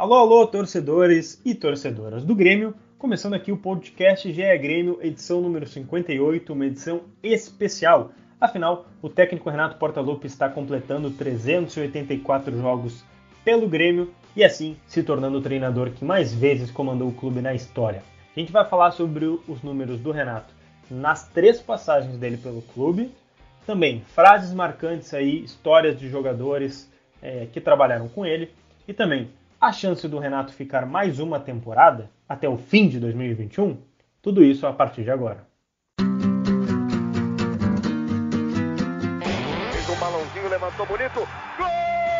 Alô, alô, torcedores e torcedoras do Grêmio. Começando aqui o podcast GE Grêmio, edição número 58, uma edição especial. Afinal, o técnico Renato Portaluppi está completando 384 jogos pelo Grêmio e assim se tornando o treinador que mais vezes comandou o clube na história. A gente vai falar sobre os números do Renato nas três passagens dele pelo clube, também frases marcantes aí, histórias de jogadores é, que trabalharam com ele e também a chance do Renato ficar mais uma temporada até o fim de 2021. Tudo isso a partir de agora. Fez um balãozinho, levantou bonito. Gol!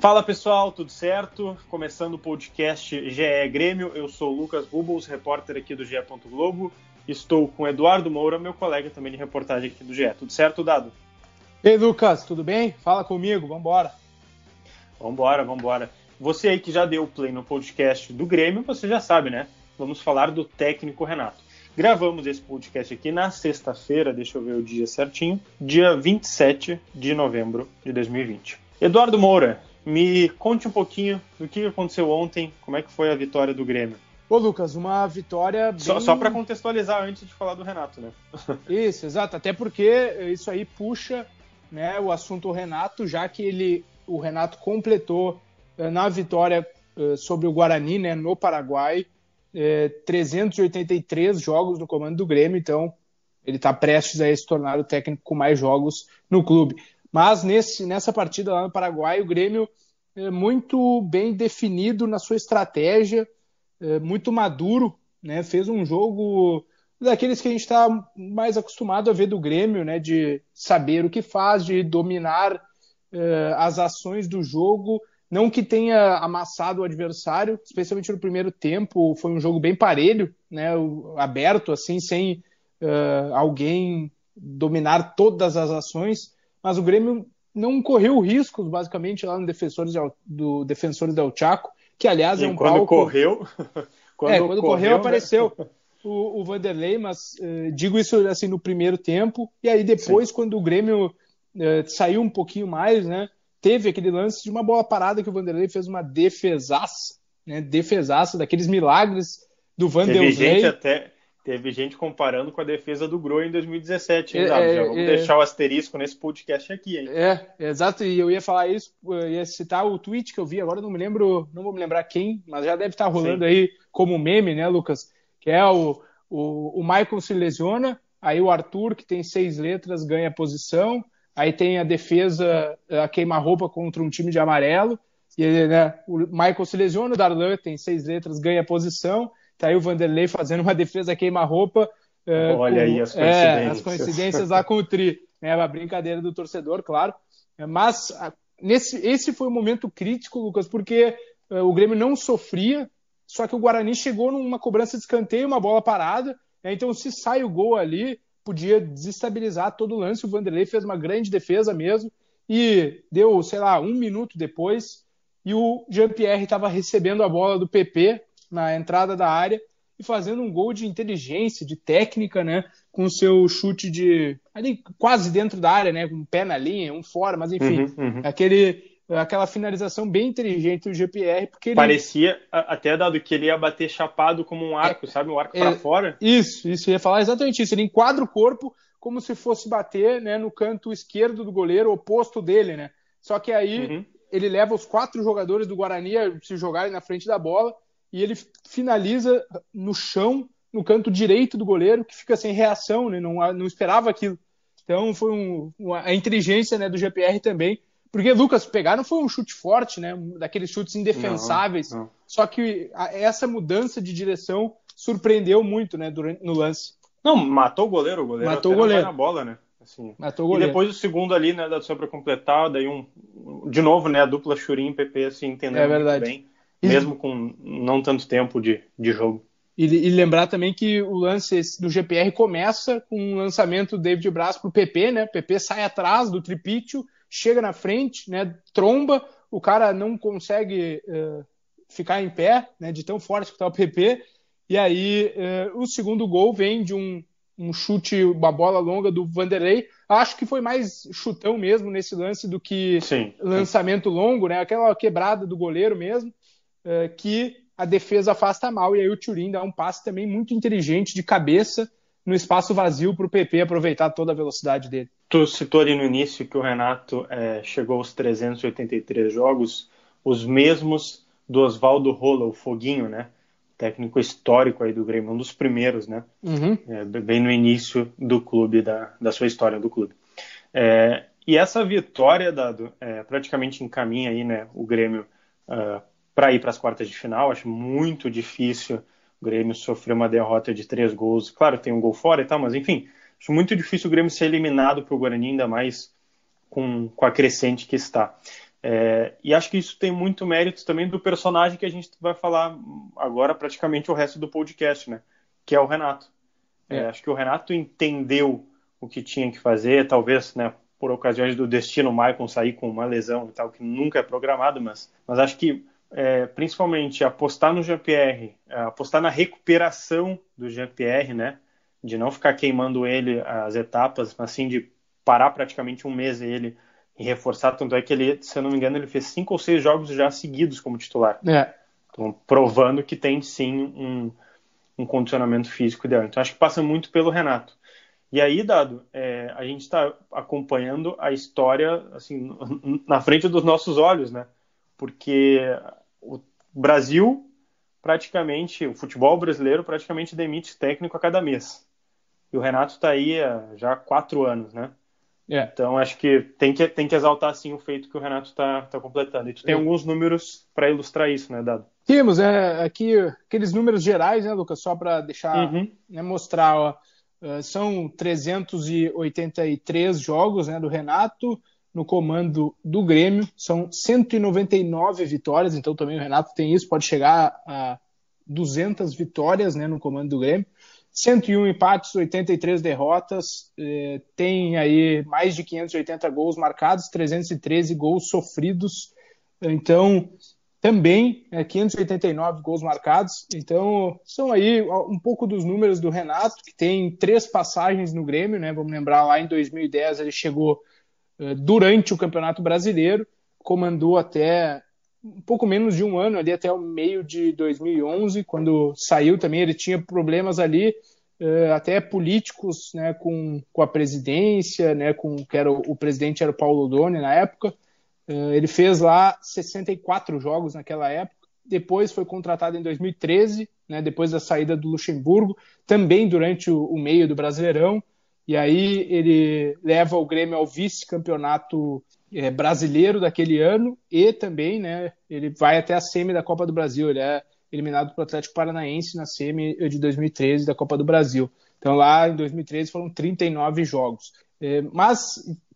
Fala pessoal, tudo certo? Começando o podcast GE Grêmio, eu sou o Lucas Bubbles, repórter aqui do GE. Globo. Estou com Eduardo Moura, meu colega também de reportagem aqui do GE. Tudo certo, Dado? Ei, Lucas, tudo bem? Fala comigo, vambora. Vambora, vambora. Você aí que já deu play no podcast do Grêmio, você já sabe, né? Vamos falar do técnico Renato. Gravamos esse podcast aqui na sexta-feira, deixa eu ver o dia certinho, dia 27 de novembro de 2020. Eduardo Moura, me conte um pouquinho do que aconteceu ontem, como é que foi a vitória do Grêmio. Ô Lucas, uma vitória bem... Só, só para contextualizar antes de falar do Renato, né? Isso, exato. Até porque isso aí puxa né, o assunto Renato, já que ele, o Renato completou eh, na vitória eh, sobre o Guarani, né, no Paraguai, 383 eh, jogos no comando do Grêmio, então ele está prestes a se tornar o técnico com mais jogos no clube. Mas nesse, nessa partida lá no Paraguai, o Grêmio é muito bem definido na sua estratégia, é muito maduro, né? fez um jogo daqueles que a gente está mais acostumado a ver do Grêmio, né? de saber o que faz, de dominar é, as ações do jogo, não que tenha amassado o adversário, especialmente no primeiro tempo, foi um jogo bem parelho, né? aberto, assim, sem uh, alguém dominar todas as ações, mas o Grêmio não correu riscos, basicamente, lá no Defensores do Defensores del Chaco, que aliás e é um quando palco... Correu, quando é, quando correu, correu né? apareceu o, o, Vanderlei, mas uh, digo isso assim no primeiro tempo, e aí depois, Sim. quando o Grêmio uh, saiu um pouquinho mais, né, teve aquele lance de uma bola parada que o Vanderlei fez uma defesaça, né, defesaça, daqueles milagres do Vanderlei. Teve gente até Teve gente comparando com a defesa do Groen em 2017, hein, é, é, Já vamos é, deixar o asterisco nesse podcast aqui, hein? É, exato, e eu ia falar isso, ia citar o tweet que eu vi, agora não me lembro, não vou me lembrar quem, mas já deve estar rolando Sim. aí como meme, né, Lucas? Que é o, o, o Michael se lesiona, aí o Arthur, que tem seis letras, ganha posição, aí tem a defesa, a queima-roupa contra um time de amarelo, e né, o Michael se lesiona, o Darlan tem seis letras, ganha posição, Tá aí o Vanderlei fazendo uma defesa queima-roupa. Uh, Olha com, aí as coincidências. É, as coincidências lá com o Tri. Né, a brincadeira do torcedor, claro. Mas nesse, esse foi um momento crítico, Lucas, porque uh, o Grêmio não sofria, só que o Guarani chegou numa cobrança de escanteio, uma bola parada. Né, então, se sai o gol ali, podia desestabilizar todo o lance. O Vanderlei fez uma grande defesa mesmo. E deu, sei lá, um minuto depois, e o Jean-Pierre estava recebendo a bola do PP, na entrada da área e fazendo um gol de inteligência, de técnica, né? Com o seu chute de ali quase dentro da área, né? Com um pé na linha, um fora, mas enfim, uhum, uhum. aquele aquela finalização bem inteligente do GPR, porque ele... parecia até dado que ele ia bater chapado como um arco, é, sabe, um arco é, para fora. Isso, isso ia falar exatamente isso. Ele enquadra o corpo como se fosse bater, né, no canto esquerdo do goleiro, oposto dele, né? Só que aí uhum. ele leva os quatro jogadores do Guarani a se jogarem na frente da bola e ele finaliza no chão, no canto direito do goleiro, que fica sem reação, né? não, não esperava aquilo. Então foi um, uma, a inteligência né, do GPR também. Porque, Lucas, pegar não foi um chute forte, né? Daqueles chutes indefensáveis. Não, não. Só que a, essa mudança de direção surpreendeu muito, né, durante, no lance. Não, matou o goleiro, o goleiro matou o goleiro. na bola, né? Assim. Matou o goleiro. E depois o segundo ali, né, só para completar, daí um, de novo, né, a dupla Churin e PP assim, entendendo é verdade. bem, mesmo com não tanto tempo de, de jogo. E, e, lembrar também que o lance do GPR começa com o lançamento do David Braz para o PP, né? PP sai atrás do tripítio, chega na frente, né? Tromba, o cara não consegue uh, ficar em pé, né? De tão forte que está o PP. E aí uh, o segundo gol vem de um, um chute, uma bola longa do Vanderlei. Acho que foi mais chutão mesmo nesse lance do que sim, lançamento sim. longo, né? Aquela quebrada do goleiro mesmo, uh, que a defesa afasta mal e aí o Turin dá um passe também muito inteligente de cabeça no espaço vazio para o PP aproveitar toda a velocidade dele. Tu citou ali no início que o Renato é, chegou aos 383 jogos, os mesmos do Oswaldo Rola, o Foguinho, né? Técnico histórico aí do Grêmio, um dos primeiros, né? Uhum. É, bem no início do clube, da, da sua história do clube. É, e essa vitória, Dado, é, praticamente encaminha aí, né, o Grêmio uh, para ir para as quartas de final. Acho muito difícil o Grêmio sofrer uma derrota de três gols. Claro, tem um gol fora e tal, mas enfim, acho muito difícil o Grêmio ser eliminado para o Guarani, ainda mais com, com a crescente que está. É, e acho que isso tem muito mérito também do personagem que a gente vai falar agora praticamente o resto do podcast, né? Que é o Renato. É. É, acho que o Renato entendeu o que tinha que fazer, talvez, né? Por ocasiões do destino, o Maicon sair com uma lesão e tal, que nunca é programado, mas, mas acho que é, principalmente apostar no GPR, é, apostar na recuperação do GPR, né? De não ficar queimando ele as etapas, mas sim de parar praticamente um mês ele e reforçar. Tanto é que ele, se eu não me engano, ele fez cinco ou seis jogos já seguidos como titular. É. Então, provando que tem sim um, um condicionamento físico ideal. Então, acho que passa muito pelo Renato. E aí, Dado, é, a gente está acompanhando a história assim na frente dos nossos olhos, né? Porque o Brasil praticamente, o futebol brasileiro praticamente demite técnico a cada mês. E o Renato está aí há já quatro anos, né? É. Então acho que tem que, tem que exaltar sim o feito que o Renato está tá completando. E tu tem é. alguns números para ilustrar isso, né, Dado? Temos, é, aqui aqueles números gerais, né, Lucas, só para deixar, uhum. né, mostrar, ó, são 383 jogos né, do Renato, no comando do Grêmio. São 199 vitórias, então também o Renato tem isso, pode chegar a 200 vitórias né, no comando do Grêmio. 101 empates, 83 derrotas, eh, tem aí mais de 580 gols marcados, 313 gols sofridos. Então, também é, 589 gols marcados. Então, são aí um pouco dos números do Renato, que tem três passagens no Grêmio, né? Vamos lembrar lá em 2010 ele chegou durante o Campeonato Brasileiro, comandou até um pouco menos de um ano, ali até o meio de 2011, quando saiu também, ele tinha problemas ali, eh, até políticos, né, com, com a presidência, né, com que era o, o presidente era o Paulo Doni na época. Eh, ele fez lá 64 jogos naquela época. Depois foi contratado em 2013, né, depois da saída do Luxemburgo, também durante o, o meio do Brasileirão. E aí ele leva o Grêmio ao vice-campeonato é, brasileiro daquele ano e também, né, ele vai até a semi da Copa do Brasil. Ele é eliminado para o Atlético Paranaense na semi de 2013 da Copa do Brasil. Então lá em 2013 foram 39 jogos. É, mas,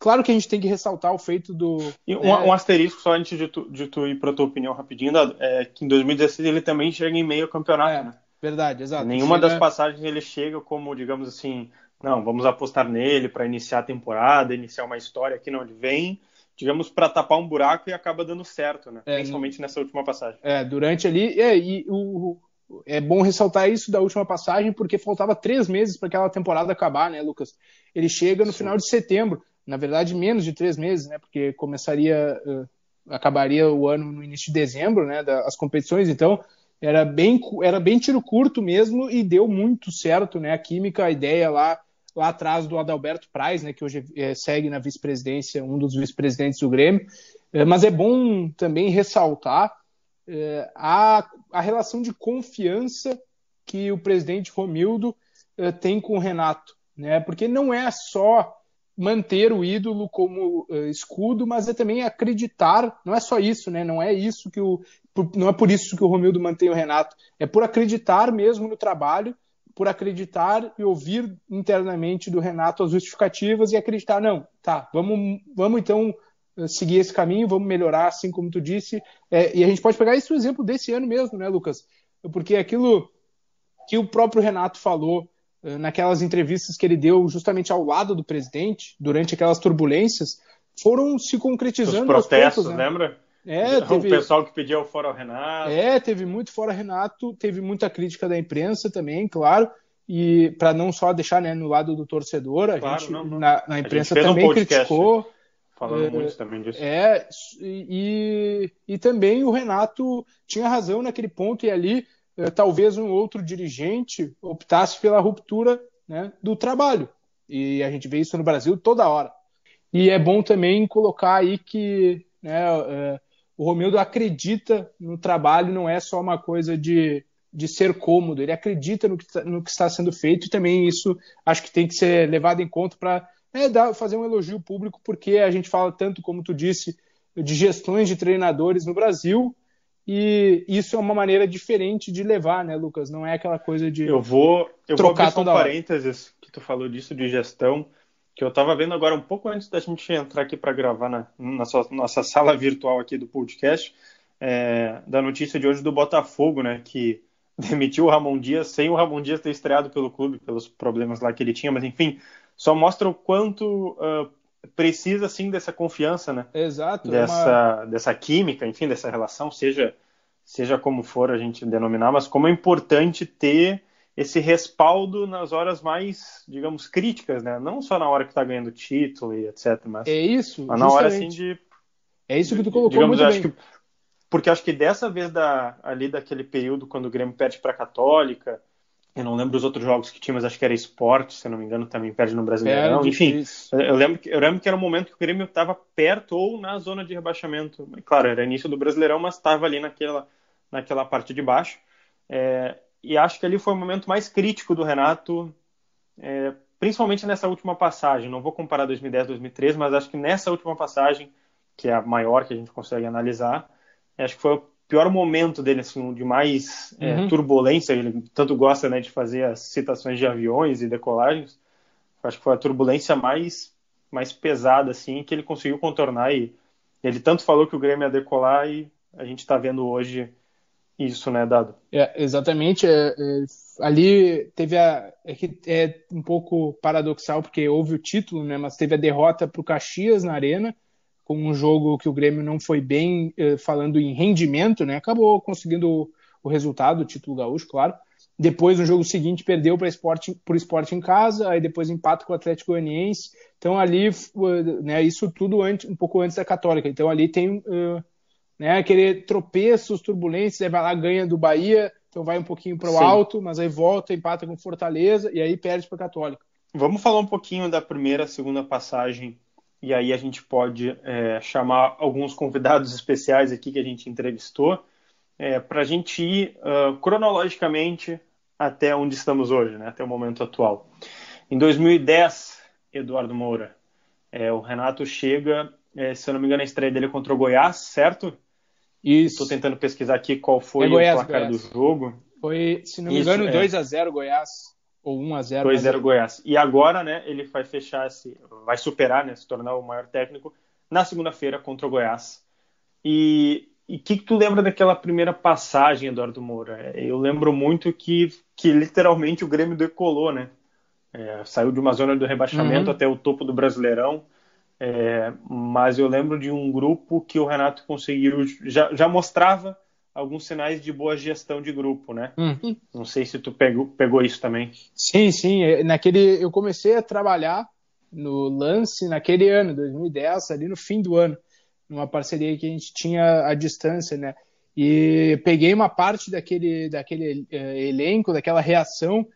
claro que a gente tem que ressaltar o feito do. E um, é... um asterisco só antes de tu, de tu ir para a tua opinião rapidinho, Dado, é que em 2016 ele também chega em meio campeonato, é, né? Verdade, exato. Nenhuma chega... das passagens ele chega como, digamos assim, não, vamos apostar nele para iniciar a temporada, iniciar uma história aqui, não, ele vem, digamos, para tapar um buraco e acaba dando certo, né? É, Principalmente nessa última passagem. É, durante ali, é, e o, é bom ressaltar isso da última passagem, porque faltava três meses para aquela temporada acabar, né, Lucas? Ele chega no Sim. final de setembro, na verdade, menos de três meses, né? Porque começaria, uh, acabaria o ano no início de dezembro, né? Das competições, então era bem, era bem tiro curto mesmo e deu muito certo, né? A química, a ideia lá lá atrás do Adalberto Praz, né, que hoje é, segue na vice-presidência, um dos vice-presidentes do Grêmio. É, mas é bom também ressaltar é, a, a relação de confiança que o presidente Romildo tem com o Renato, né? Porque não é só manter o ídolo como uh, escudo, mas é também acreditar. Não é só isso, né? Não é isso que o, não é por isso que o Romildo mantém o Renato. É por acreditar mesmo no trabalho por acreditar e ouvir internamente do Renato as justificativas e acreditar, não, tá, vamos, vamos então eh, seguir esse caminho, vamos melhorar, assim como tu disse. É, e a gente pode pegar esse exemplo desse ano mesmo, né, Lucas? Porque aquilo que o próprio Renato falou naquelas entrevistas que ele deu justamente ao lado do presidente, durante aquelas turbulências, foram se concretizando. Os protestos, poucos, né? lembra? É, teve... O pessoal que pedia o fora Renato. É, teve muito fora Renato, teve muita crítica da imprensa também, claro. E para não só deixar né, no lado do torcedor, a claro, gente não, não. Na, na, imprensa também um criticou. Falando é, muito também disso. É, e, e também o Renato tinha razão naquele ponto, e ali eh, talvez um outro dirigente optasse pela ruptura né, do trabalho. E a gente vê isso no Brasil toda hora. E é bom também colocar aí que né, é, o Romildo acredita no trabalho, não é só uma coisa de, de ser cômodo, ele acredita no que, tá, no que está sendo feito e também isso acho que tem que ser levado em conta para é, fazer um elogio público, porque a gente fala tanto, como tu disse, de gestões de treinadores no Brasil, e isso é uma maneira diferente de levar, né, Lucas? Não é aquela coisa de. Eu vou, eu trocar vou abrir um parênteses que tu falou disso de gestão que eu estava vendo agora um pouco antes da gente entrar aqui para gravar na, na sua, nossa sala virtual aqui do podcast, é, da notícia de hoje do Botafogo, né, que demitiu o Ramon Dias sem o Ramon Dias ter estreado pelo clube, pelos problemas lá que ele tinha, mas enfim, só mostra o quanto uh, precisa, sim, dessa confiança, né? Exato. Dessa, uma... dessa química, enfim, dessa relação, seja, seja como for a gente denominar, mas como é importante ter esse respaldo nas horas mais, digamos, críticas, né? Não só na hora que está ganhando título e etc, mas é isso, mas na hora assim de é isso que tu colocou digamos, muito acho bem. Que, porque acho que dessa vez da ali daquele período quando o Grêmio perde para a Católica, eu não lembro os outros jogos que tinha, mas acho que era Esporte, se não me engano, também perde no Brasileirão. Perde, Enfim, isso. eu lembro, eu lembro que era um momento que o Grêmio estava perto ou na zona de rebaixamento. Claro, era início do Brasileirão, mas estava ali naquela, naquela parte de baixo. É, e acho que ali foi o momento mais crítico do Renato, é, principalmente nessa última passagem. Não vou comparar 2010, 2013, mas acho que nessa última passagem, que é a maior que a gente consegue analisar, acho que foi pior momento dele, assim, de mais é, uhum. turbulência. Ele tanto gosta né, de fazer as citações de aviões e decolagens. Acho que foi a turbulência mais, mais pesada, assim, que ele conseguiu contornar. E ele tanto falou que o Grêmio ia decolar e a gente está vendo hoje isso, né, Dado? É, exatamente. É, é, ali teve a. É, que é um pouco paradoxal, porque houve o título, né, mas teve a derrota para o Caxias na Arena, com um jogo que o Grêmio não foi bem, é, falando em rendimento, né, acabou conseguindo o, resultado, o título gaúcho, claro. Depois, no jogo seguinte, perdeu para o esporte em casa, aí depois empata com o Atlético Goianiense. Então, ali, né, isso tudo antes, um pouco antes da Católica. Então, ali tem uh, né? Aquele tropeços, turbulências, aí vai lá, ganha do Bahia, então vai um pouquinho para o alto, mas aí volta, empata com Fortaleza e aí perde para Católica. Vamos falar um pouquinho da primeira, segunda passagem e aí a gente pode é, chamar alguns convidados especiais aqui que a gente entrevistou é, para a gente ir uh, cronologicamente até onde estamos hoje, né? até o momento atual. Em 2010, Eduardo Moura, é, o Renato chega, é, se eu não me engano, a estreia dele é contra o Goiás, certo? Isso. Estou tentando pesquisar aqui qual foi é Goiás, o placar Goiás. do jogo. Foi, se não me Isso, engano, é. 2x0 Goiás. Ou 1x0. 2x0 Goiás. E agora, né, ele vai fechar esse. Vai superar, né? Se tornar o maior técnico na segunda-feira contra o Goiás. E o que, que tu lembra daquela primeira passagem, Eduardo Moura? Eu lembro muito que, que literalmente o Grêmio decolou, né? É, saiu de uma zona do rebaixamento uhum. até o topo do Brasileirão. É, mas eu lembro de um grupo que o Renato conseguiu, já, já mostrava alguns sinais de boa gestão de grupo, né? Uhum. Não sei se tu pegou, pegou isso também. Sim, sim. Naquele, eu comecei a trabalhar no lance naquele ano, 2010, ali no fim do ano, numa parceria que a gente tinha à distância, né? E peguei uma parte daquele, daquele uh, elenco, daquela reação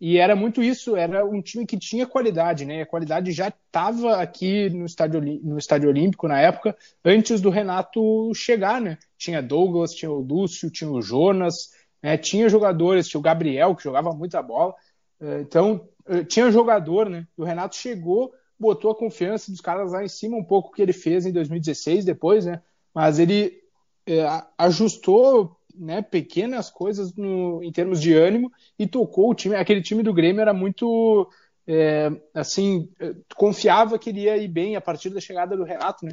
e era muito isso, era um time que tinha qualidade, né? A qualidade já estava aqui no estádio, no estádio Olímpico na época, antes do Renato chegar, né? Tinha Douglas, tinha o Lúcio, tinha o Jonas, né? tinha jogadores, tinha o Gabriel, que jogava muita bola. É, então, é, tinha jogador, né? O Renato chegou, botou a confiança dos caras lá em cima, um pouco que ele fez em 2016 depois, né? Mas ele é, ajustou né, pequenas coisas no, em termos de ânimo e tocou o time. Aquele time do Grêmio era muito é, assim, confiava que ele ia ir bem a partir da chegada do Renato, né?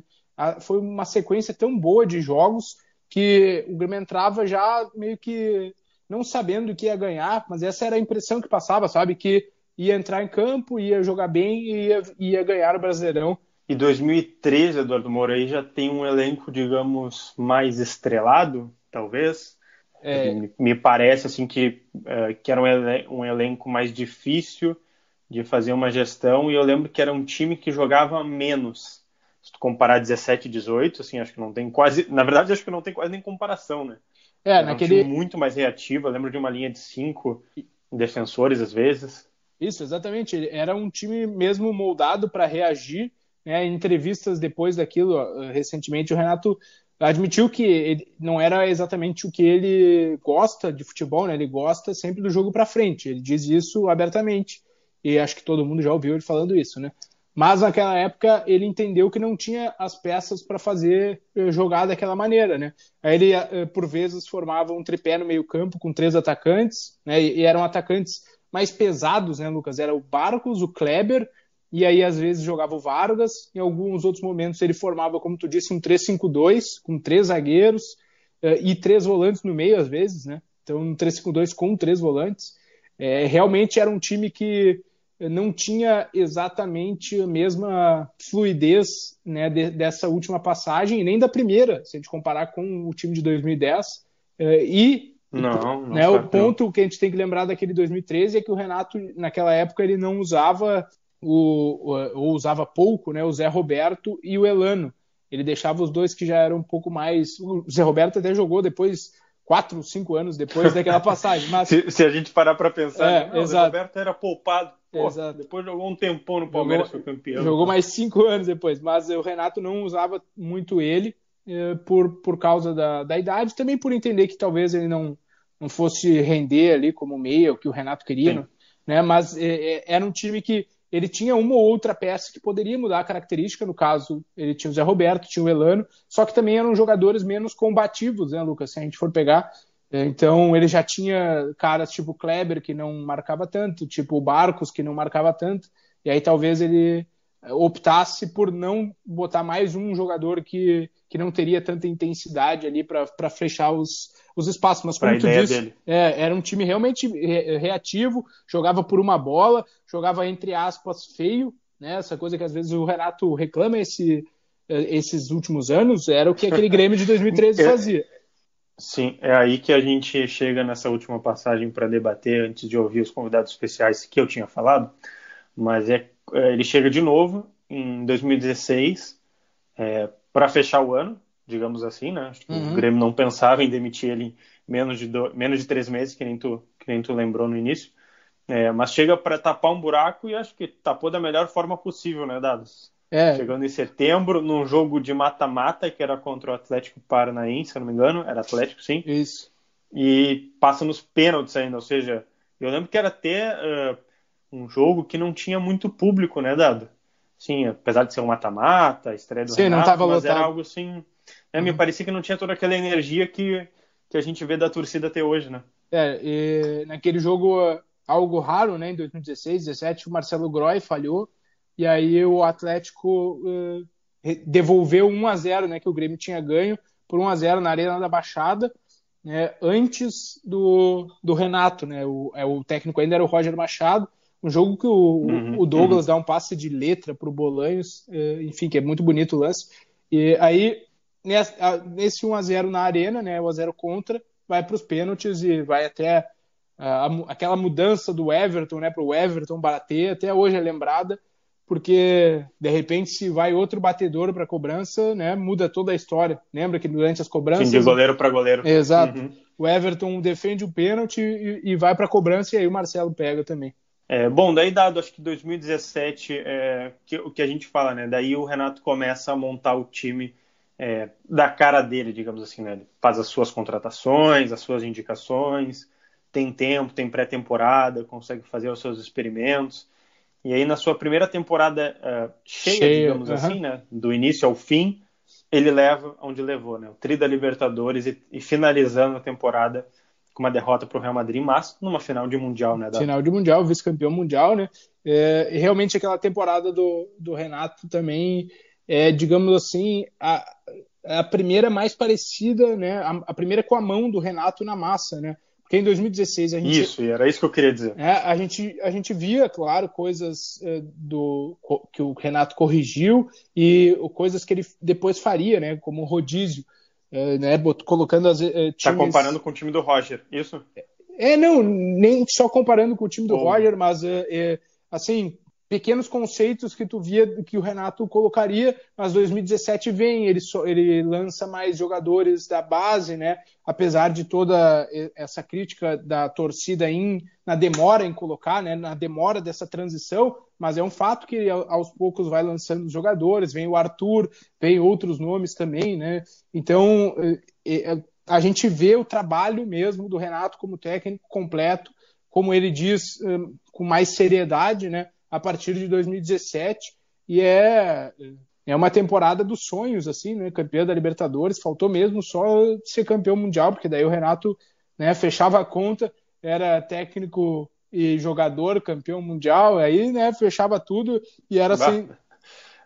Foi uma sequência tão boa de jogos que o Grêmio entrava já meio que não sabendo o que ia ganhar, mas essa era a impressão que passava, sabe? Que ia entrar em campo, ia jogar bem e ia, ia ganhar o Brasileirão. E 2013, Eduardo Moura, já tem um elenco, digamos, mais estrelado, talvez. É... Me parece assim que, uh, que era um, elen um elenco mais difícil de fazer uma gestão, e eu lembro que era um time que jogava menos. Se tu comparar 17 e 18, assim, acho que não tem quase. Na verdade, acho que não tem quase nem comparação, né? É, era naquele. Um time muito mais reativo. Eu lembro de uma linha de cinco defensores, às vezes. Isso, exatamente. Era um time mesmo moldado para reagir né, em entrevistas depois daquilo, recentemente, o Renato admitiu que não era exatamente o que ele gosta de futebol, né? Ele gosta sempre do jogo para frente. Ele diz isso abertamente. E acho que todo mundo já ouviu ele falando isso, né? Mas naquela época ele entendeu que não tinha as peças para fazer eh, jogar daquela maneira, né? Aí ele eh, por vezes formava um tripé no meio-campo com três atacantes, né? E eram atacantes mais pesados, né, Lucas? Era o Barcos, o Kleber e aí às vezes jogava o Vargas, em alguns outros momentos ele formava, como tu disse, um 3-5-2, com três zagueiros uh, e três volantes no meio às vezes, né? Então um 3-5-2 com três volantes. É, realmente era um time que não tinha exatamente a mesma fluidez né, de, dessa última passagem, e nem da primeira, se a gente comparar com o time de 2010. Uh, e não, não né, o ponto que a gente tem que lembrar daquele 2013 é que o Renato, naquela época, ele não usava o, ou usava pouco, né, o Zé Roberto e o Elano. Ele deixava os dois que já eram um pouco mais. O Zé Roberto até jogou depois, quatro, cinco anos depois daquela passagem. Mas... se, se, a gente parar para pensar, é, né? o Zé Roberto era poupado. Pô, exato. Depois jogou um tempão no Palmeiras, jogou, foi campeão. Jogou mais cinco anos depois, mas o Renato não usava muito ele eh, por, por causa da, da idade, também por entender que talvez ele não, não fosse render ali como meia, o que o Renato queria, né? Mas eh, era um time que ele tinha uma ou outra peça que poderia mudar a característica, no caso, ele tinha o Zé Roberto, tinha o Elano, só que também eram jogadores menos combativos, né, Lucas? Se a gente for pegar. É, então, ele já tinha caras tipo Kleber, que não marcava tanto, tipo Barcos, que não marcava tanto, e aí talvez ele optasse por não botar mais um jogador que, que não teria tanta intensidade ali para fechar os, os espaços. Mas como tu disse, é, era um time realmente reativo, jogava por uma bola, jogava entre aspas feio, né? Essa coisa que às vezes o Renato reclama esse, é, esses últimos anos, era o que aquele Grêmio de 2013 é. fazia. Sim, é aí que a gente chega nessa última passagem para debater antes de ouvir os convidados especiais que eu tinha falado, mas é, ele chega de novo em 2016 é, para fechar o ano, digamos assim, né? Uhum. O Grêmio não pensava em demitir ele em menos de, do, menos de três meses, que nem tu, que nem tu lembrou no início. É, mas chega para tapar um buraco e acho que tapou da melhor forma possível, né, Dados? É. Chegando em setembro, num jogo de mata-mata, que era contra o Atlético Paranaense, se eu não me engano, era Atlético, sim. Isso. E passa nos pênaltis ainda, ou seja, eu lembro que era até uh, um jogo que não tinha muito público, né, Dado? Sim, apesar de ser um mata-mata, estreia do Sim, Renato, não tava mas lotado. era algo assim... Né, uhum. Me parecia que não tinha toda aquela energia que, que a gente vê da torcida até hoje, né? É, e naquele jogo, algo raro, né, em 2016, 2017, o Marcelo Groy falhou, e aí o Atlético uh, devolveu 1 a 0 né, que o Grêmio tinha ganho, por 1 a 0 na Arena da Baixada, né, antes do, do Renato, né, o, é, o técnico ainda era o Roger Machado, um jogo que o, uhum, o Douglas uhum. dá um passe de letra para o Bolanhos, é, enfim, que é muito bonito o lance. E aí, nesse 1x0 na arena, né, 1x0 contra, vai para os pênaltis e vai até a, aquela mudança do Everton né, para o Everton bater, até hoje é lembrada, porque de repente, se vai outro batedor para a cobrança, né, muda toda a história. Lembra que durante as cobranças. Sim, de goleiro para goleiro. Exato. Uhum. O Everton defende o pênalti e, e vai para a cobrança, e aí o Marcelo pega também. É, bom, daí dado, acho que 2017, é, que, o que a gente fala, né? Daí o Renato começa a montar o time é, da cara dele, digamos assim, né? Ele faz as suas contratações, as suas indicações, tem tempo, tem pré-temporada, consegue fazer os seus experimentos. E aí, na sua primeira temporada uh, cheia, cheia, digamos uh -huh. assim, né? Do início ao fim, ele leva onde levou, né? O tri da Libertadores e, e finalizando a temporada com uma derrota para o Real Madrid, mas numa final de Mundial, né? Da... Final de Mundial, vice-campeão mundial, né? É, realmente aquela temporada do, do Renato também é, digamos assim, a, a primeira mais parecida, né? A, a, primeira com a mão do Renato na massa, né? Porque em 2016 a gente. Isso, era isso que eu queria dizer. É, a, gente, a gente via, claro, coisas é, do que o Renato corrigiu e coisas que ele depois faria, né? Como o rodízio né, colocando as é, Tá comparando com o time do Roger, isso? É, não, nem só comparando com o time do oh. Roger, mas é, é, assim, pequenos conceitos que tu via que o Renato colocaria, mas 2017 vem, ele, ele lança mais jogadores da base, né? Apesar de toda essa crítica da torcida em, na demora em colocar, né? Na demora dessa transição, mas é um fato que aos poucos vai lançando jogadores, vem o Arthur, vem outros nomes também, né? Então a gente vê o trabalho mesmo do Renato como técnico completo, como ele diz, com mais seriedade, né? A partir de 2017 e é é uma temporada dos sonhos assim, né? Campeão da Libertadores, faltou mesmo só ser campeão mundial, porque daí o Renato, né, fechava a conta, era técnico e jogador, campeão mundial, aí, né, fechava tudo e era sem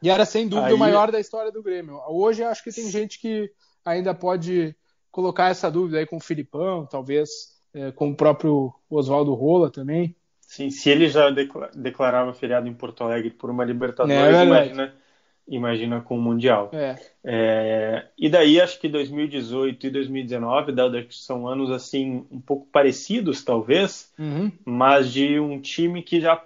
e era sem dúvida aí... o maior da história do Grêmio. Hoje acho que tem gente que ainda pode colocar essa dúvida aí com o Filipão, talvez é, com o próprio Oswaldo Rola também. Sim, se ele já declarava feriado em Porto Alegre por uma Libertadores, é imagina, imagina com o Mundial. É. É, e daí acho que 2018 e 2019, dado que são anos assim um pouco parecidos talvez, uhum. mas de um time que já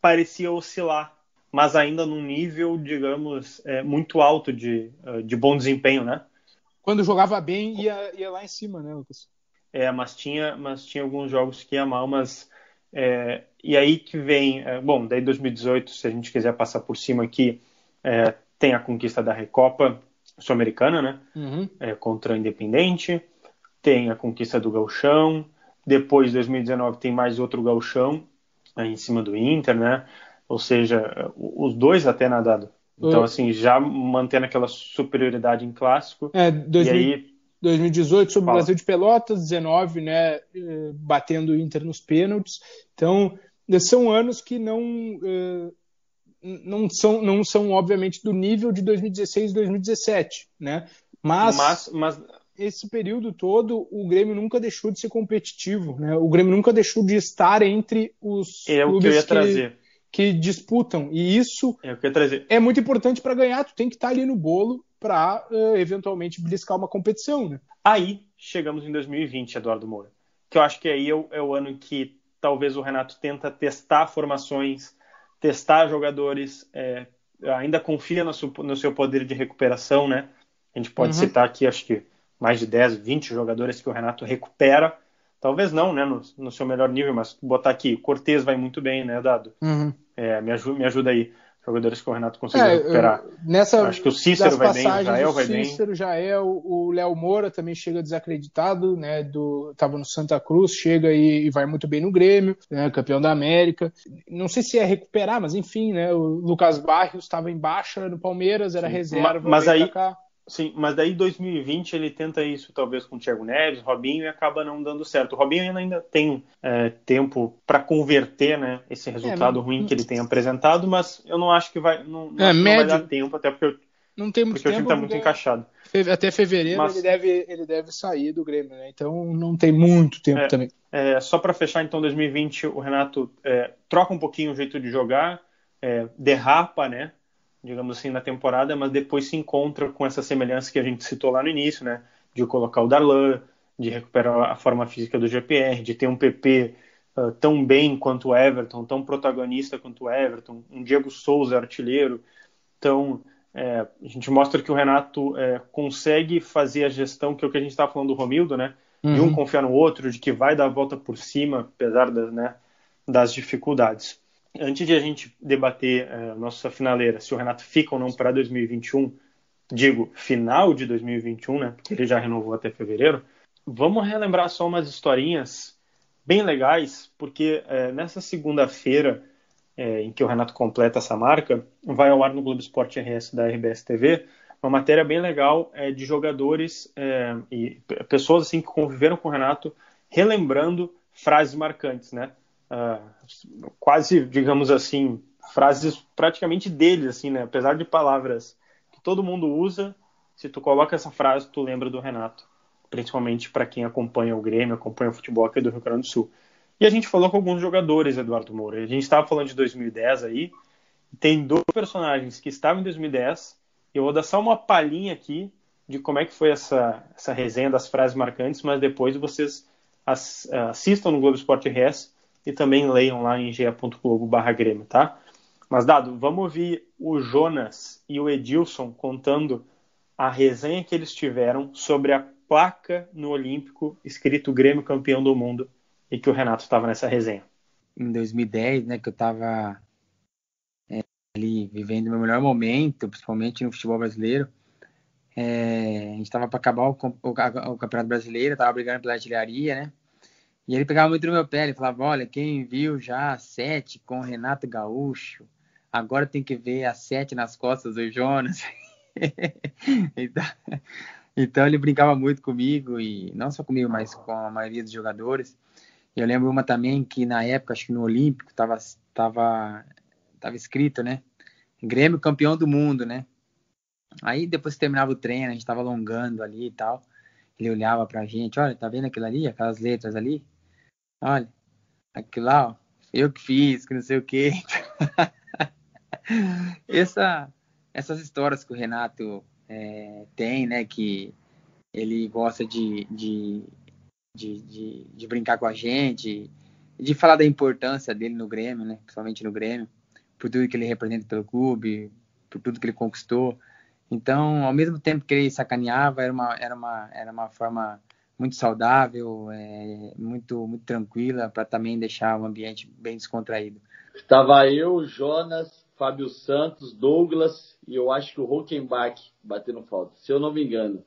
parecia oscilar, mas ainda num nível, digamos, é, muito alto de, de bom desempenho, né? Quando jogava bem ia, ia lá em cima, né, Lucas? É, mas tinha, mas tinha alguns jogos que ia mal, mas é, e aí que vem, é, bom, daí 2018, se a gente quiser passar por cima aqui, é, tem a conquista da Recopa Sul-Americana, né? Uhum. É, contra o Independente, tem a conquista do Galchão, depois 2019 tem mais outro Galchão em cima do Inter, né? Ou seja, os dois até nadado. Então, uhum. assim, já mantendo aquela superioridade em clássico. É, 2000... e aí 2018 sobre o Brasil de Pelotas, 19, né, eh, batendo o Inter nos pênaltis. Então, são anos que não eh, não são não são obviamente do nível de 2016 e 2017, né? Mas, mas, mas esse período todo o Grêmio nunca deixou de ser competitivo, né? O Grêmio nunca deixou de estar entre os é clubes que, que, disputam e isso é, é muito importante para ganhar. Tu tem que estar ali no bolo para uh, eventualmente bliscar uma competição. Né? Aí chegamos em 2020, Eduardo Moura, que eu acho que aí é o, é o ano que talvez o Renato tenta testar formações, testar jogadores, é, ainda confia no seu, no seu, poder de recuperação, né? A gente pode uhum. citar aqui, acho que mais de 10, 20 jogadores que o Renato recupera. Talvez não, né, no, no seu melhor nível, mas botar aqui, Cortez vai muito bem, né, Dado? Uhum. É, me, ajuda, me ajuda aí jogadores que o Renato conseguiu é, recuperar. Nessa, Acho que o Cícero vai bem, o Jael vai bem. O Cícero, Jael, o Léo Moura também chega desacreditado, né? Do, tava no Santa Cruz, chega e, e vai muito bem no Grêmio, né, campeão da América. Não sei se é recuperar, mas enfim, né? O Lucas Barrios estava em baixa no Palmeiras, era Sim, reserva. Mas aí, Sim, mas daí 2020 ele tenta isso talvez com o Thiago Neves, Robinho e acaba não dando certo. O Robinho ainda tem é, tempo para converter, né, esse é, resultado é, ruim que ele tem apresentado, mas eu não acho que vai, não, não, é, não vai dar tempo, até porque, não tem muito porque tempo, o time está muito encaixado. Até fevereiro mas... ele, deve, ele deve sair do Grêmio, né? Então não tem muito tempo é, também. É, só para fechar, então, 2020 o Renato troca um pouquinho o jeito de jogar, derrapa, né? Digamos assim, na temporada, mas depois se encontra com essa semelhança que a gente citou lá no início, né? De colocar o Darlan, de recuperar a forma física do GPR, de ter um PP uh, tão bem quanto o Everton, tão protagonista quanto o Everton, um Diego Souza artilheiro. Então, é, a gente mostra que o Renato é, consegue fazer a gestão, que é o que a gente estava falando do Romildo, né? De um uhum. confiar no outro, de que vai dar a volta por cima, apesar das, né, das dificuldades antes de a gente debater uh, nossa finaleira, se o Renato fica ou não para 2021, digo final de 2021, né? Porque ele já renovou até fevereiro. Vamos relembrar só umas historinhas bem legais, porque uh, nessa segunda-feira uh, em que o Renato completa essa marca, vai ao ar no Globo Esporte RS da RBS TV uma matéria bem legal é, de jogadores é, e pessoas assim que conviveram com o Renato, relembrando frases marcantes, né? Uh, quase, digamos assim, frases praticamente dele, assim, né? Apesar de palavras que todo mundo usa, se tu coloca essa frase, tu lembra do Renato, principalmente para quem acompanha o Grêmio, acompanha o futebol aqui do Rio Grande do Sul. E a gente falou com alguns jogadores, Eduardo Moura. A gente estava falando de 2010 aí, tem dois personagens que estavam em 2010. E eu vou dar só uma palhinha aqui de como é que foi essa, essa resenha das frases marcantes, mas depois vocês assistam no Globo Esporte RS e também leiam lá em ge.globo Grêmio, tá? Mas, Dado, vamos ouvir o Jonas e o Edilson contando a resenha que eles tiveram sobre a placa no Olímpico escrito Grêmio campeão do mundo e que o Renato estava nessa resenha. Em 2010, né, que eu estava é, ali vivendo meu melhor momento, principalmente no futebol brasileiro, é, a gente estava para acabar o, o, o, Campeonato Brasileiro, estava brigando pela artilharia, né? E ele pegava muito no meu pé, ele falava, olha, quem viu já sete com o Renato Gaúcho, agora tem que ver a sete nas costas do Jonas. então, então, ele brincava muito comigo, e não só comigo, mas com a maioria dos jogadores. Eu lembro uma também que na época, acho que no Olímpico, estava tava, tava escrito, né? Grêmio campeão do mundo, né? Aí depois que terminava o treino, a gente estava alongando ali e tal. Ele olhava pra gente, olha, tá vendo aquilo ali, aquelas letras ali? Olha, aquilo lá, ó, eu que fiz, que não sei o quê. Essa, essas histórias que o Renato é, tem, né? Que ele gosta de, de, de, de, de brincar com a gente, de falar da importância dele no Grêmio, né? Principalmente no Grêmio, por tudo que ele representa pelo clube, por tudo que ele conquistou. Então, ao mesmo tempo que ele sacaneava, era uma, era uma, era uma forma muito saudável, é, muito, muito tranquila, para também deixar o ambiente bem descontraído. Estava eu, Jonas, Fábio Santos, Douglas e eu acho que o Hockenbach batendo falta, se eu não me engano.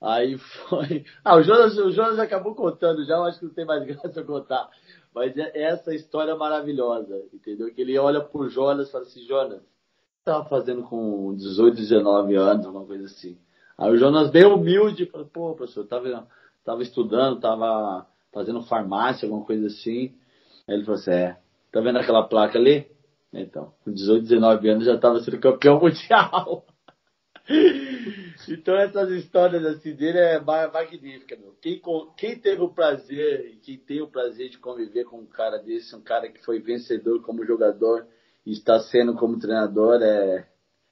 Aí foi. Ah, o Jonas, o Jonas acabou contando já, eu acho que não tem mais graça contar. Mas é essa história maravilhosa, entendeu? Que ele olha pro Jonas e fala assim: Jonas, estava fazendo com 18, 19 anos, uma coisa assim. Aí o Jonas, bem humilde, falou: pô, professor, tava, tava estudando, tava fazendo farmácia, alguma coisa assim. Aí ele falou assim: é, tá vendo aquela placa ali? Então, com 18, 19 anos já estava sendo campeão mundial. então essas histórias assim dele é magnífica, meu. Quem, quem teve o prazer e quem tem o prazer de conviver com um cara desse, um cara que foi vencedor como jogador e está sendo como treinador, é,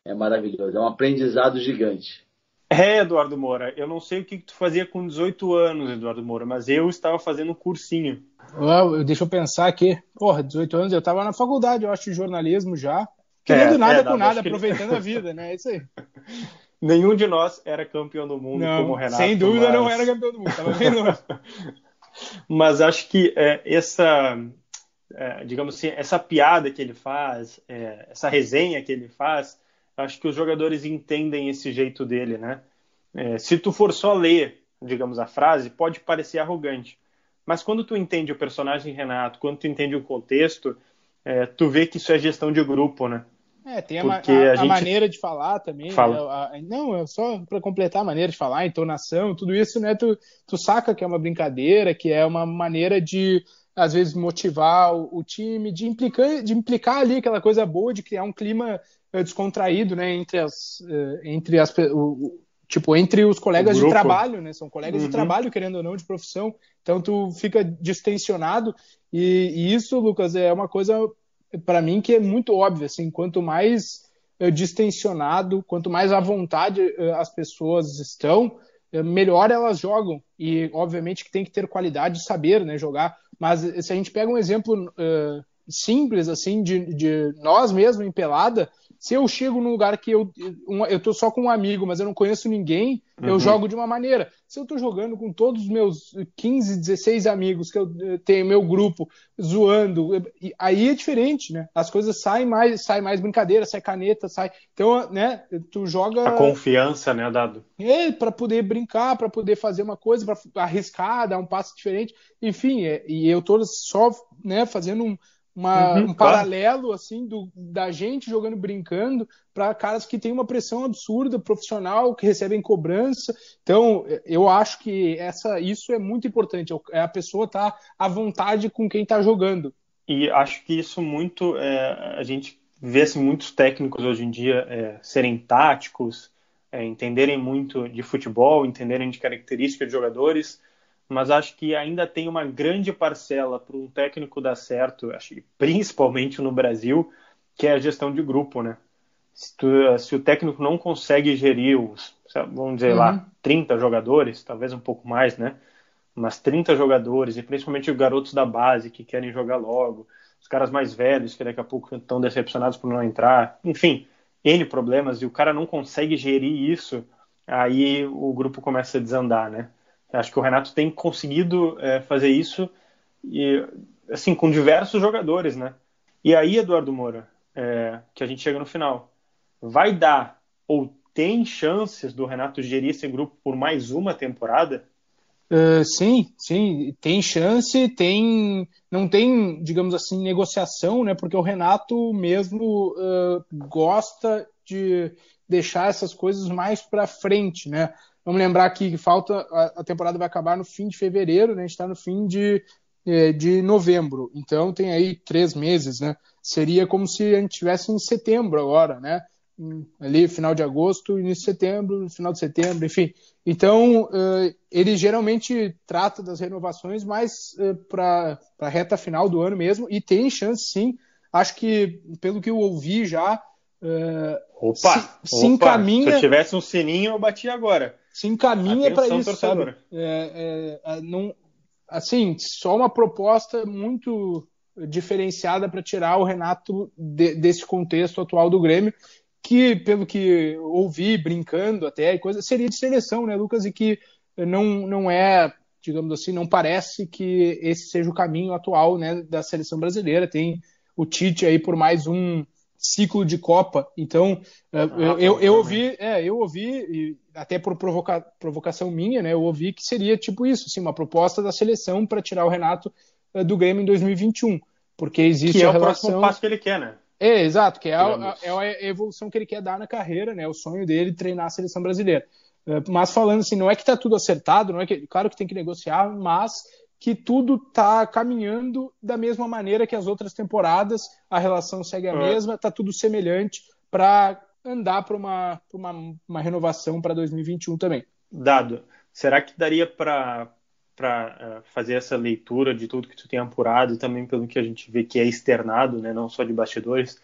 é maravilhoso. É um aprendizado gigante. É, Eduardo Moura, eu não sei o que tu fazia com 18 anos, Eduardo Moura, mas eu estava fazendo um cursinho. Well, deixa eu pensar aqui. Porra, 18 anos, eu estava na faculdade, eu acho, de jornalismo já. Querendo é, nada é, com nada, aproveitando a vida, né? É isso aí. Nenhum de nós era campeão do mundo não, como o Renato. Sem dúvida mas... não era campeão do mundo, tava bem longe. mas acho que é, essa, é, digamos assim, essa piada que ele faz, é, essa resenha que ele faz, acho que os jogadores entendem esse jeito dele, né? É, se tu for só ler, digamos, a frase, pode parecer arrogante. Mas quando tu entende o personagem Renato, quando tu entende o contexto, é, tu vê que isso é gestão de grupo, né? É, tem a, a, a, a gente... maneira de falar também. Fala. Né? não, é só para completar a maneira de falar, a entonação, tudo isso, né? Tu, tu saca que é uma brincadeira, que é uma maneira de, às vezes, motivar o, o time, de implicar, de implicar ali aquela coisa boa, de criar um clima uh, descontraído, né? Entre as, uh, entre as, o, tipo, entre os colegas de trabalho, né? São colegas uhum. de trabalho, querendo ou não, de profissão. Então tu fica distensionado e, e isso, Lucas, é uma coisa para mim que é muito óbvio, assim, quanto mais uh, distensionado, quanto mais à vontade uh, as pessoas estão, uh, melhor elas jogam. E obviamente que tem que ter qualidade de saber, né, jogar. Mas se a gente pega um exemplo simples assim de, de nós mesmos em pelada, se eu chego num lugar que eu, eu tô só com um amigo, mas eu não conheço ninguém, uhum. eu jogo de uma maneira. Se eu tô jogando com todos os meus 15, 16 amigos que eu tenho meu grupo zoando, aí é diferente, né? As coisas saem mais, sai mais brincadeira, sai caneta, sai. Então, né, tu joga a confiança, né, dado. É, para poder brincar, para poder fazer uma coisa, para arriscar, dar um passo diferente. Enfim, é, e eu tô só, né, fazendo um uma, uhum, um paralelo assim do, da gente jogando brincando para caras que têm uma pressão absurda profissional que recebem cobrança. Então eu acho que essa isso é muito importante é a pessoa estar tá à vontade com quem está jogando. E acho que isso muito é, a gente vê assim, muitos técnicos hoje em dia é, serem táticos é, entenderem muito de futebol entenderem de características de jogadores mas acho que ainda tem uma grande parcela para um técnico dar certo, acho principalmente no Brasil, que é a gestão de grupo, né? Se, tu, se o técnico não consegue gerir os, vamos dizer uhum. lá, 30 jogadores, talvez um pouco mais, né? Mas 30 jogadores, e principalmente os garotos da base que querem jogar logo, os caras mais velhos que daqui a pouco estão decepcionados por não entrar, enfim, N problemas, e o cara não consegue gerir isso, aí o grupo começa a desandar, né? Acho que o Renato tem conseguido é, fazer isso e assim com diversos jogadores, né? E aí, Eduardo Moura, é, que a gente chega no final, vai dar ou tem chances do Renato gerir esse grupo por mais uma temporada? Uh, sim, sim, tem chance, tem, não tem, digamos assim, negociação, né? Porque o Renato mesmo uh, gosta de deixar essas coisas mais para frente, né? Vamos lembrar que falta a, temporada vai acabar no fim de fevereiro, né? A gente está no fim de, é, de novembro, então tem aí três meses, né? Seria como se a gente estivesse em setembro agora, né? Ali final de agosto, início de setembro, final de setembro, enfim. Então uh, ele geralmente trata das renovações mais uh, para a reta final do ano mesmo e tem chance sim. Acho que pelo que eu ouvi já Uh, opa, se, se encaminha. Se eu tivesse um sininho, eu batia agora se encaminha para isso, torcedora. sabe? É, é, não, assim, só uma proposta muito diferenciada para tirar o Renato de, desse contexto atual do Grêmio, que, pelo que ouvi, brincando até, e coisa, seria de seleção, né, Lucas? E que não, não é, digamos assim, não parece que esse seja o caminho atual né, da seleção brasileira. Tem o Tite aí por mais um ciclo de Copa. Então, ah, eu, eu, eu, ouvi, é, eu ouvi, até por provoca, provocação minha, né, eu ouvi que seria tipo isso, assim, uma proposta da seleção para tirar o Renato uh, do Grêmio em 2021. Porque existe que é a relação. o próximo passo que ele quer, né? É, exato, que é a, é a, evolução que ele quer dar na carreira, né? O sonho dele treinar a seleção brasileira. Uh, mas falando assim, não é que está tudo acertado, não é que, claro que tem que negociar, mas que tudo está caminhando da mesma maneira que as outras temporadas, a relação segue a é. mesma, está tudo semelhante para andar para uma, uma, uma renovação para 2021 também. Dado, será que daria para para uh, fazer essa leitura de tudo que tu tem apurado e também pelo que a gente vê que é externado, né, não só de bastidores,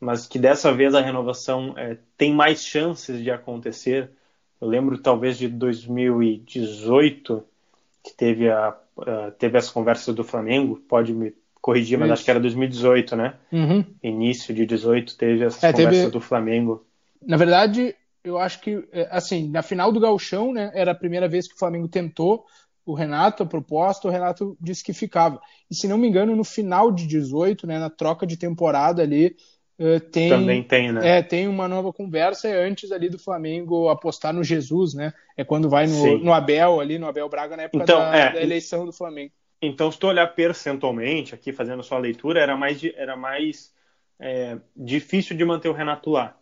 mas que dessa vez a renovação é, tem mais chances de acontecer. Eu lembro talvez de 2018 que teve a uh, teve as conversas do Flamengo, pode me corrigir, mas Isso. acho que era 2018, né? Uhum. Início de 18 teve as é, conversas teve... do Flamengo. Na verdade, eu acho que, é, assim, na final do Gauchão, né, era a primeira vez que o Flamengo tentou o Renato, a proposta, o Renato disse que ficava. E se não me engano, no final de 18, né, na troca de temporada ali, tem, Também tem, né? É, tem uma nova conversa é antes ali do Flamengo apostar no Jesus, né? É quando vai no, no Abel ali, no Abel Braga, na época então, da, é, da, eleição do Flamengo. Então, se tu olhar percentualmente, aqui fazendo a sua leitura, era mais, era mais é, difícil de manter o Renato lá.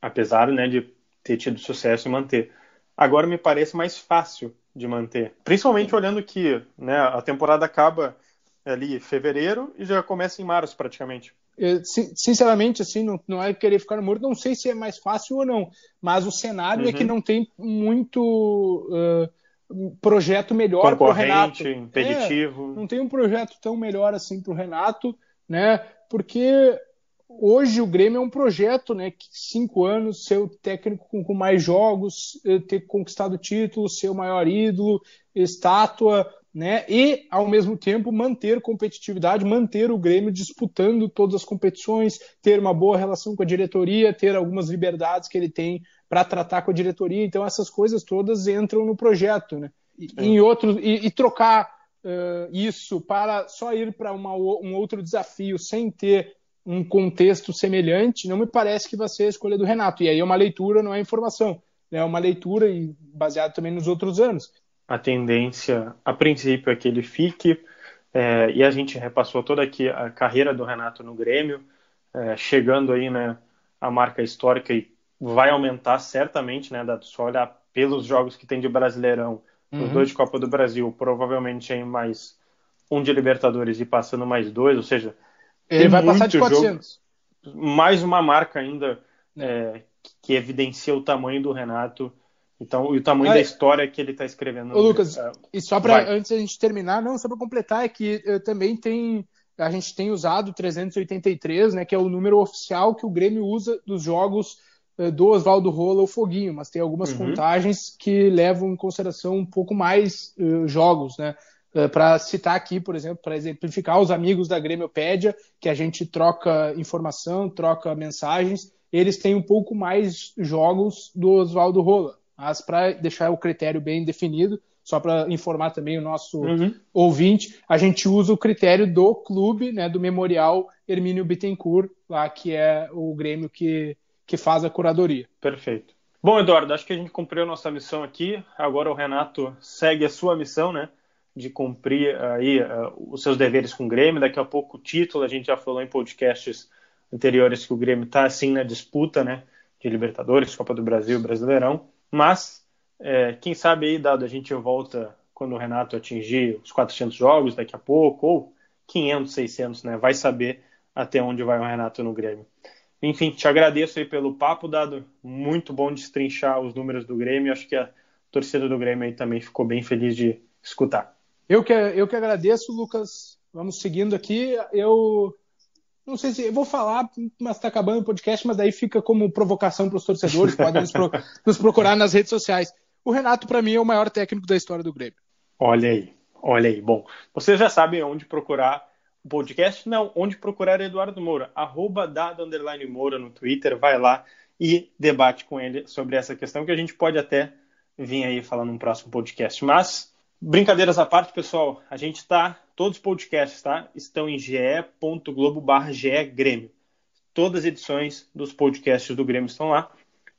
Apesar né, de ter tido sucesso em manter. Agora me parece mais fácil de manter. Principalmente olhando que né, a temporada acaba ali em fevereiro e já começa em março praticamente sinceramente, assim, não, não é querer ficar no morto, não sei se é mais fácil ou não, mas o cenário uhum. é que uhum. não tem muito uh, projeto melhor para o Renato. impeditivo. É, não tem um projeto tão melhor assim para o Renato, né? Porque hoje o Grêmio é um projeto, né? Que cinco anos, ser o técnico com, com mais jogos, eh, ter conquistado título, ser o maior ídolo, estátua, né? E, ao mesmo tempo, manter competitividade, manter o Grêmio disputando todas as competições, ter uma boa relação com a diretoria, ter algumas liberdades que ele tem para tratar com a diretoria. Então, essas coisas todas entram no projeto, né? E, é. em outro, e, e trocar uh, isso para só ir para um outro desafio sem ter um contexto semelhante, não me parece que vai ser a escolha do Renato. E aí é uma leitura, não é informação. É uma leitura e baseado também nos outros anos a tendência, a princípio, é que ele fique. é, e a gente repassou toda aqui a carreira do Renato no Grêmio, é, chegando aí, né, a marca histórica e vai aumentar certamente, né, Dado? Só olhar pelos jogos que tem de Brasileirão, uhum. os dois de Copa do Brasil, provavelmente em mais um de Libertadores e passando mais dois, ou seja, ele vai passar de 400. Jogo, mais uma marca ainda é, que evidencia o tamanho do Renato. Então, e o tamanho da história que ele está escrevendo. Ô, Lucas, é, e só para antes a gente terminar, não, só para completar, é que uh, também tem a gente tem usado 383, né, que é o número oficial que o Grêmio usa dos jogos uh, do Oswaldo Rola ou Foguinho, mas tem algumas uhum. contagens que levam em consideração um pouco mais uh, jogos, né? para citar aqui, por exemplo, para exemplificar os amigos da Grêmiopédia, que a gente troca informação, troca mensagens, eles têm um pouco mais jogos do Oswaldo Rola. Mas para deixar o critério bem definido, só para informar também o nosso uhum. ouvinte, a gente usa o critério do clube, né, do Memorial Hermínio Bittencourt, lá que é o Grêmio que, que faz a curadoria. Perfeito. Bom, Eduardo, acho que a gente cumpriu a nossa missão aqui. Agora o Renato segue a sua missão, né? De cumprir aí uh, os seus deveres com o Grêmio. Daqui a pouco o título, a gente já falou em podcasts anteriores que o Grêmio está assim na disputa, né? De Libertadores, Copa do Brasil, Brasileirão. Mas, é, quem sabe aí, dado a gente volta quando o Renato atingir os 400 jogos daqui a pouco, ou 500, 600, né? Vai saber até onde vai o Renato no Grêmio. Enfim, te agradeço aí pelo papo, dado muito bom destrinchar os números do Grêmio. Acho que a torcida do Grêmio aí também ficou bem feliz de escutar. Eu que, eu que agradeço, Lucas. Vamos seguindo aqui. Eu não sei se eu vou falar, mas está acabando o podcast, mas daí fica como provocação para os torcedores, podem nos, pro, nos, procurar nas redes sociais. O Renato, para mim, é o maior técnico da história do Grêmio. Olha aí, olha aí. Bom, vocês já sabem onde procurar o podcast? Não, onde procurar Eduardo Moura, arroba dado underline Moura no Twitter, vai lá e debate com ele sobre essa questão que a gente pode até vir aí falar num próximo podcast. Mas, brincadeiras à parte, pessoal, a gente está Todos os podcasts tá? estão em ge.globo Grêmio. Todas as edições dos podcasts do Grêmio estão lá.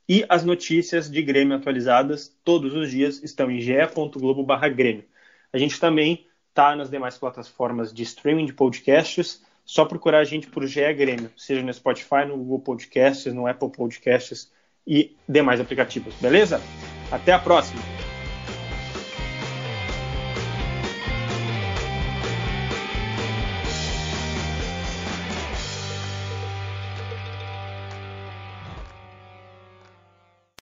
E as notícias de Grêmio atualizadas todos os dias estão em ge.globo Grêmio. A gente também está nas demais plataformas de streaming de podcasts. Só procurar a gente por GE Grêmio, seja no Spotify, no Google Podcasts, no Apple Podcasts e demais aplicativos, beleza? Até a próxima!